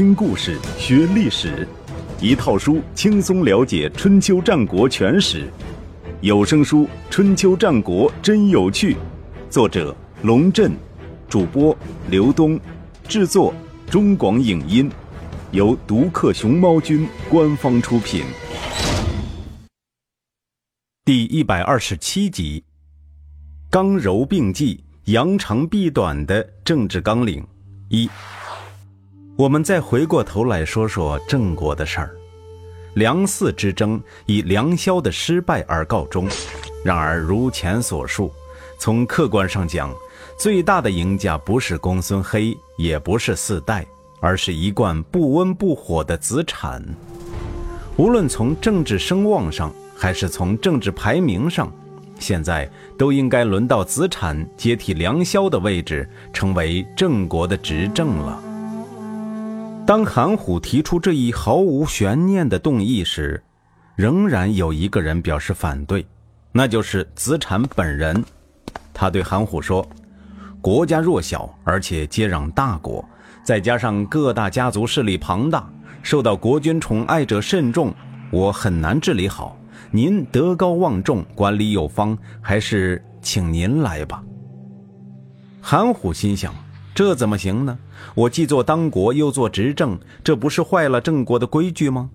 听故事学历史，一套书轻松了解春秋战国全史。有声书《春秋战国真有趣》，作者龙震，主播刘东，制作中广影音，由独克熊猫君官方出品。第一百二十七集：刚柔并济、扬长避短的政治纲领一。我们再回过头来说说郑国的事儿。梁泗之争以梁萧的失败而告终。然而，如前所述，从客观上讲，最大的赢家不是公孙黑，也不是四代，而是一贯不温不火的子产。无论从政治声望上，还是从政治排名上，现在都应该轮到子产接替梁萧的位置，成为郑国的执政了。当韩虎提出这一毫无悬念的动议时，仍然有一个人表示反对，那就是子产本人。他对韩虎说：“国家弱小，而且接壤大国，再加上各大家族势力庞大，受到国君宠爱者甚众，我很难治理好。您德高望重，管理有方，还是请您来吧。”韩虎心想。这怎么行呢？我既做当国，又做执政，这不是坏了郑国的规矩吗？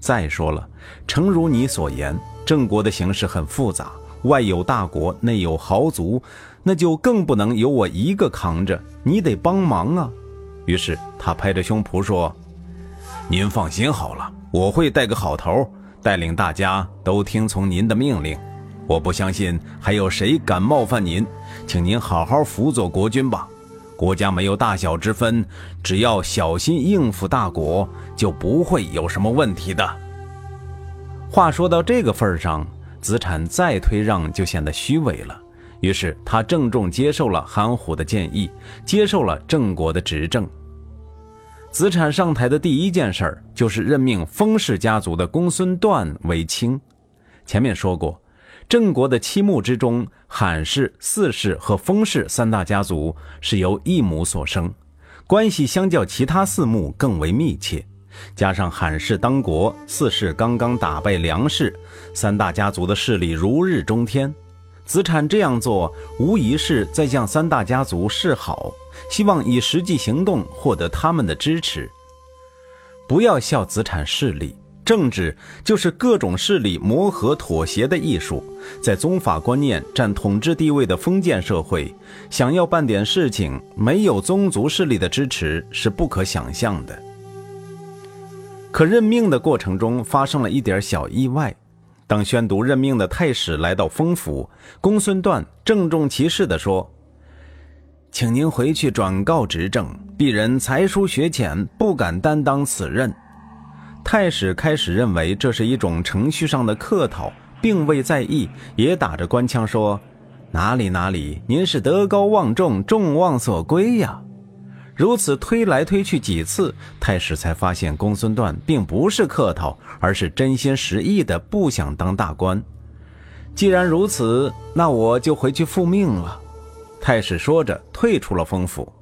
再说了，诚如你所言，郑国的形势很复杂，外有大国，内有豪族，那就更不能由我一个扛着，你得帮忙啊！于是他拍着胸脯说：“您放心好了，我会带个好头，带领大家都听从您的命令。我不相信还有谁敢冒犯您，请您好好辅佐国君吧。”国家没有大小之分，只要小心应付大国，就不会有什么问题的。话说到这个份上，子产再推让就显得虚伪了。于是他郑重接受了韩虎的建议，接受了郑国的执政。子产上台的第一件事就是任命封氏家族的公孙段为卿。前面说过。郑国的七穆之中，韩氏、四氏和封氏三大家族是由一母所生，关系相较其他四穆更为密切。加上韩氏当国，四氏刚刚打败梁氏，三大家族的势力如日中天。子产这样做，无疑是在向三大家族示好，希望以实际行动获得他们的支持。不要笑子产势力。政治就是各种势力磨合妥协的艺术。在宗法观念占统治地位的封建社会，想要办点事情，没有宗族势力的支持是不可想象的。可任命的过程中发生了一点小意外。当宣读任命的太史来到封府，公孙段郑重其事地说：“请您回去转告执政，鄙人才疏学浅，不敢担当此任。”太史开始认为这是一种程序上的客套，并未在意，也打着官腔说：“哪里哪里，您是德高望重，众望所归呀。”如此推来推去几次，太史才发现公孙段并不是客套，而是真心实意的不想当大官。既然如此，那我就回去复命了。太史说着，退出了封府。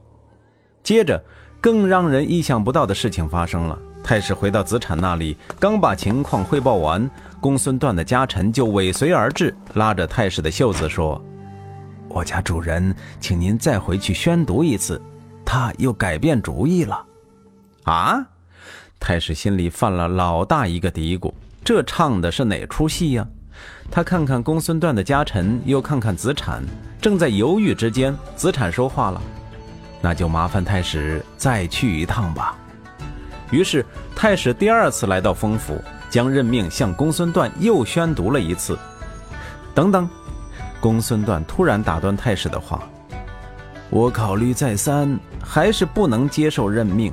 接着，更让人意想不到的事情发生了。太史回到子产那里，刚把情况汇报完，公孙段的家臣就尾随而至，拉着太史的袖子说：“我家主人，请您再回去宣读一次。”他又改变主意了。啊！太史心里犯了老大一个嘀咕：这唱的是哪出戏呀？他看看公孙段的家臣，又看看子产，正在犹豫之间，子产说话了：“那就麻烦太史再去一趟吧。”于是，太史第二次来到封府，将任命向公孙段又宣读了一次。等等，公孙段突然打断太史的话：“我考虑再三，还是不能接受任命。”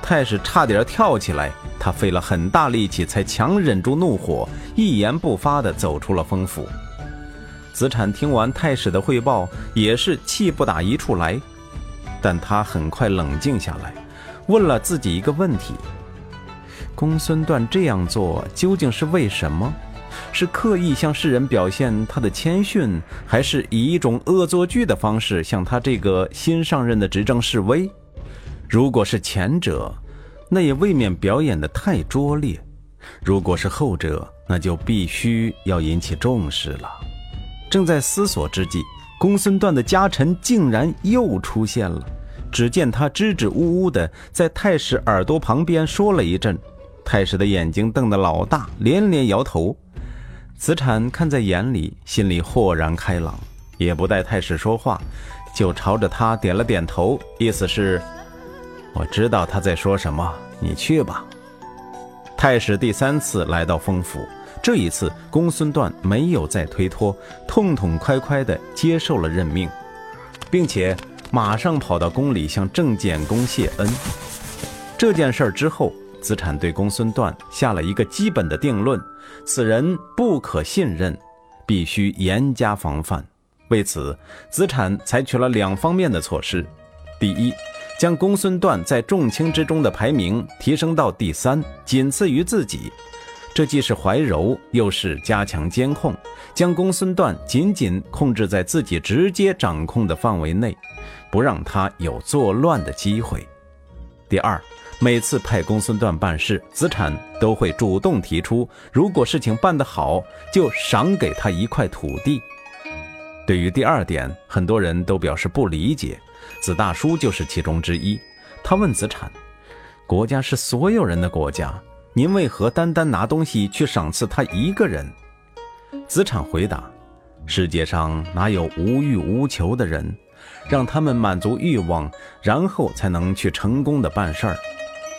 太史差点跳起来，他费了很大力气才强忍住怒火，一言不发地走出了封府。子产听完太史的汇报，也是气不打一处来，但他很快冷静下来。问了自己一个问题：公孙段这样做究竟是为什么？是刻意向世人表现他的谦逊，还是以一种恶作剧的方式向他这个新上任的执政示威？如果是前者，那也未免表演的太拙劣；如果是后者，那就必须要引起重视了。正在思索之际，公孙段的家臣竟然又出现了。只见他支支吾吾地在太史耳朵旁边说了一阵，太史的眼睛瞪得老大，连连摇头。子产看在眼里，心里豁然开朗，也不待太史说话，就朝着他点了点头，意思是。我知道他在说什么，你去吧。太史第三次来到丰府，这一次公孙段没有再推脱，痛痛快快地接受了任命，并且马上跑到宫里向郑简公谢恩。这件事儿之后，子产对公孙段下了一个基本的定论：此人不可信任，必须严加防范。为此，子产采取了两方面的措施：第一，将公孙段在众卿之中的排名提升到第三，仅次于自己。这既是怀柔，又是加强监控，将公孙段紧紧控制在自己直接掌控的范围内，不让他有作乱的机会。第二，每次派公孙段办事，子产都会主动提出，如果事情办得好，就赏给他一块土地。对于第二点，很多人都表示不理解。子大叔就是其中之一。他问子产：“国家是所有人的国家，您为何单单拿东西去赏赐他一个人？”子产回答：“世界上哪有无欲无求的人？让他们满足欲望，然后才能去成功的办事儿。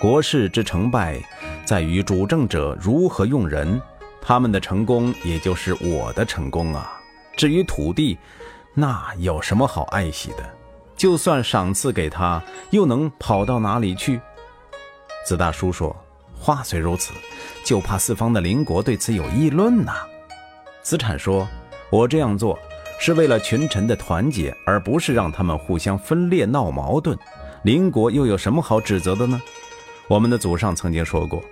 国事之成败，在于主政者如何用人。他们的成功，也就是我的成功啊。至于土地，那有什么好爱惜的？”就算赏赐给他，又能跑到哪里去？子大叔说：“话虽如此，就怕四方的邻国对此有议论呐。”子产说：“我这样做是为了群臣的团结，而不是让他们互相分裂闹矛盾。邻国又有什么好指责的呢？我们的祖上曾经说过，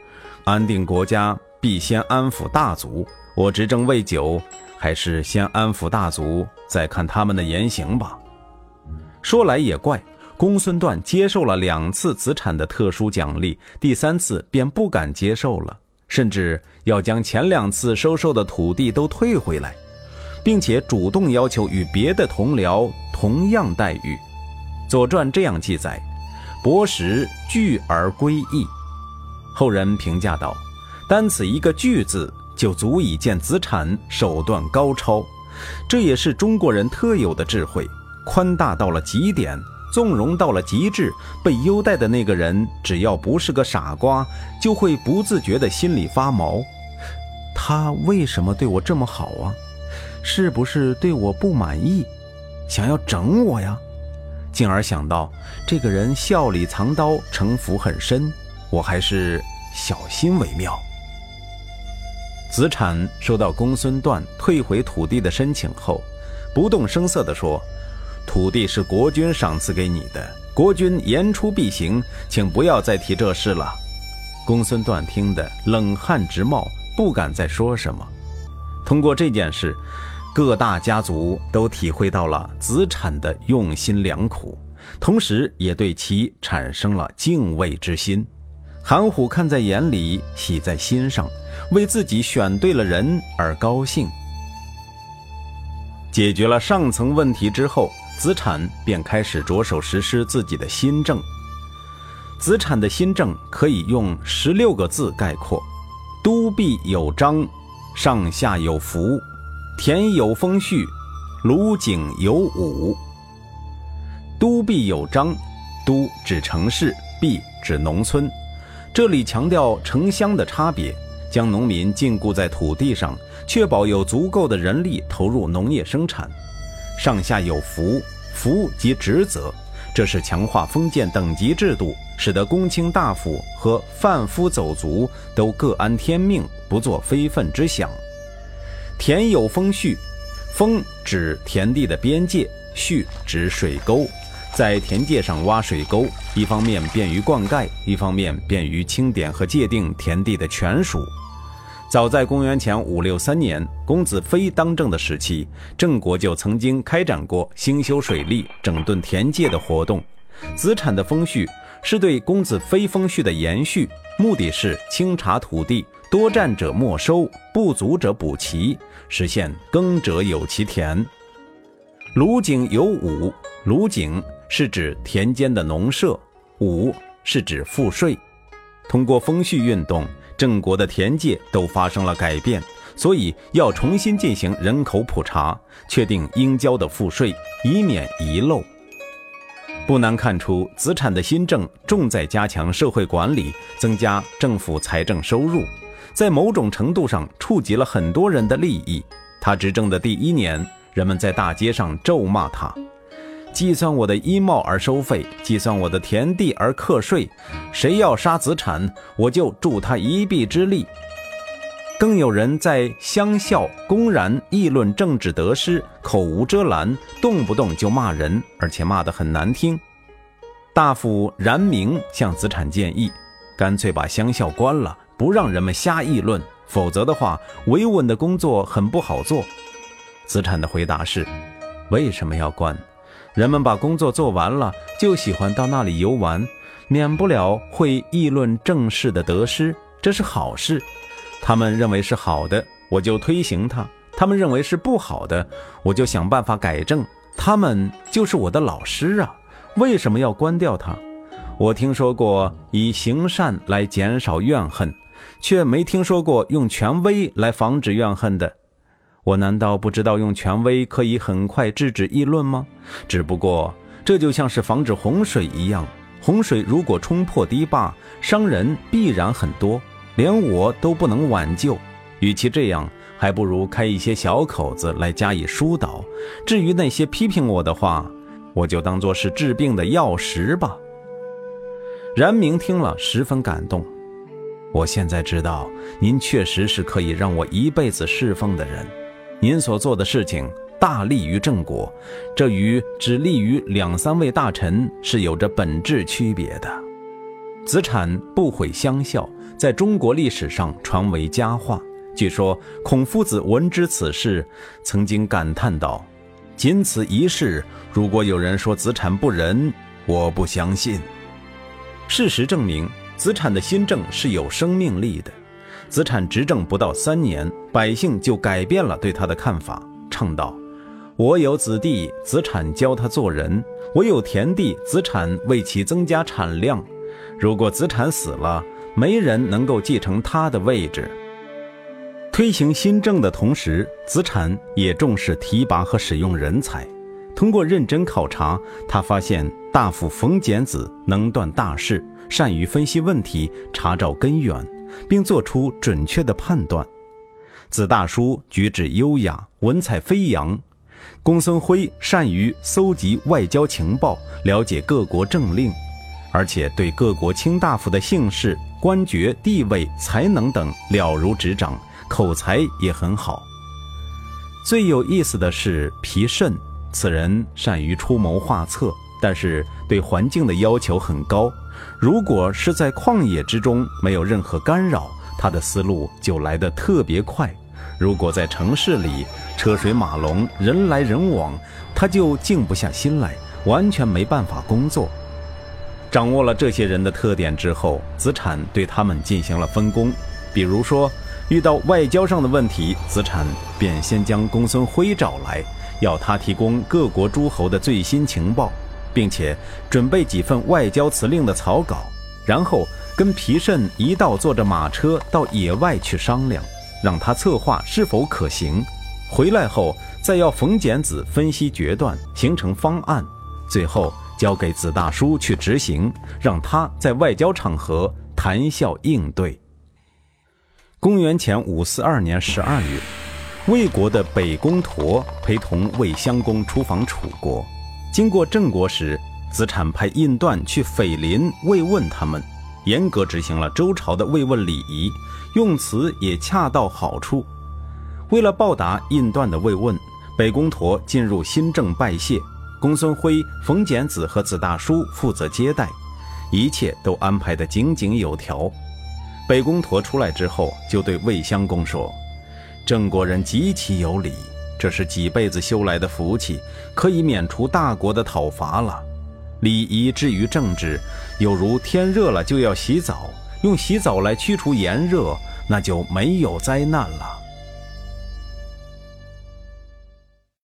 安定国家必先安抚大族。我执政未久，还是先安抚大族，再看他们的言行吧。”说来也怪，公孙段接受了两次子产的特殊奖励，第三次便不敢接受了，甚至要将前两次收受的土地都退回来，并且主动要求与别的同僚同样待遇。《左传》这样记载：“博识惧而归义。”后人评价道：“单此一个‘惧’字，就足以见子产手段高超，这也是中国人特有的智慧。”宽大到了极点，纵容到了极致，被优待的那个人，只要不是个傻瓜，就会不自觉的心里发毛。他为什么对我这么好啊？是不是对我不满意，想要整我呀？进而想到这个人笑里藏刀，城府很深，我还是小心为妙。子产收到公孙段退回土地的申请后，不动声色地说。土地是国君赏赐给你的，国君言出必行，请不要再提这事了。公孙段听得冷汗直冒，不敢再说什么。通过这件事，各大家族都体会到了子产的用心良苦，同时也对其产生了敬畏之心。韩虎看在眼里，喜在心上，为自己选对了人而高兴。解决了上层问题之后。子产便开始着手实施自己的新政。子产的新政可以用十六个字概括：都必有章，上下有福，田有风序，庐井有武。都必有章，都指城市，必指农村。这里强调城乡的差别，将农民禁锢在土地上，确保有足够的人力投入农业生产。上下有福，福即职责，这是强化封建等级制度，使得公卿大夫和贩夫走卒都各安天命，不做非分之想。田有风序，风指田地的边界，序指水沟，在田界上挖水沟，一方面便于灌溉，一方面便于清点和界定田地的权属。早在公元前五六三年，公子非当政的时期，郑国就曾经开展过兴修水利、整顿田界的活动。子产的封序是对公子非封序的延续，目的是清查土地，多占者没收，不足者补齐，实现耕者有其田。鲁井有五，鲁井是指田间的农舍，五是指赋税。通过封序运动，郑国的田界都发生了改变，所以要重新进行人口普查，确定应交的赋税，以免遗漏。不难看出，子产的新政重在加强社会管理，增加政府财政收入，在某种程度上触及了很多人的利益。他执政的第一年，人们在大街上咒骂他：“计算我的衣帽而收费，计算我的田地而课税，谁要杀子产，我就助他一臂之力。”更有人在乡校公然议论政治得失，口无遮拦，动不动就骂人，而且骂得很难听。大夫冉明向子产建议，干脆把乡校关了，不让人们瞎议论，否则的话，维稳的工作很不好做。子产的回答是：为什么要关？人们把工作做完了，就喜欢到那里游玩，免不了会议论政事的得失，这是好事。他们认为是好的，我就推行它；他们认为是不好的，我就想办法改正。他们就是我的老师啊！为什么要关掉它？我听说过以行善来减少怨恨，却没听说过用权威来防止怨恨的。我难道不知道用权威可以很快制止议论吗？只不过这就像是防止洪水一样，洪水如果冲破堤坝，伤人必然很多。连我都不能挽救，与其这样，还不如开一些小口子来加以疏导。至于那些批评我的话，我就当作是治病的药石吧。冉明听了十分感动。我现在知道，您确实是可以让我一辈子侍奉的人。您所做的事情大利于郑国，这与只利于两三位大臣是有着本质区别的。子产不毁乡校。在中国历史上传为佳话。据说孔夫子闻知此事，曾经感叹道：“仅此一事，如果有人说子产不仁，我不相信。”事实证明，子产的新政是有生命力的。子产执政不到三年，百姓就改变了对他的看法，唱道：“我有子弟，子产教他做人；我有田地，子产为其增加产量。如果子产死了，”没人能够继承他的位置。推行新政的同时，子产也重视提拔和使用人才。通过认真考察，他发现大夫冯简子能断大事，善于分析问题，查找根源，并做出准确的判断。子大叔举止优雅，文采飞扬。公孙辉善于搜集外交情报，了解各国政令，而且对各国卿大夫的姓氏。官爵地位、才能等了如指掌，口才也很好。最有意思的是皮慎，此人善于出谋划策，但是对环境的要求很高。如果是在旷野之中，没有任何干扰，他的思路就来得特别快；如果在城市里，车水马龙，人来人往，他就静不下心来，完全没办法工作。掌握了这些人的特点之后，子产对他们进行了分工。比如说，遇到外交上的问题，子产便先将公孙辉找来，要他提供各国诸侯的最新情报，并且准备几份外交辞令的草稿，然后跟皮慎一道坐着马车到野外去商量，让他策划是否可行。回来后，再要冯简子分析决断，形成方案，最后。交给子大叔去执行，让他在外交场合谈笑应对。公元前五四二年十二月，魏国的北宫佗陪同魏襄公出访楚国，经过郑国时，子产派印段去斐林慰问他们，严格执行了周朝的慰问礼仪，用词也恰到好处。为了报答印段的慰问，北宫佗进入新郑拜谢。公孙辉、冯简子和子大叔负责接待，一切都安排得井井有条。北宫佗出来之后，就对魏襄公说：“郑国人极其有礼，这是几辈子修来的福气，可以免除大国的讨伐了。礼仪至于政治，有如天热了就要洗澡，用洗澡来驱除炎热，那就没有灾难了。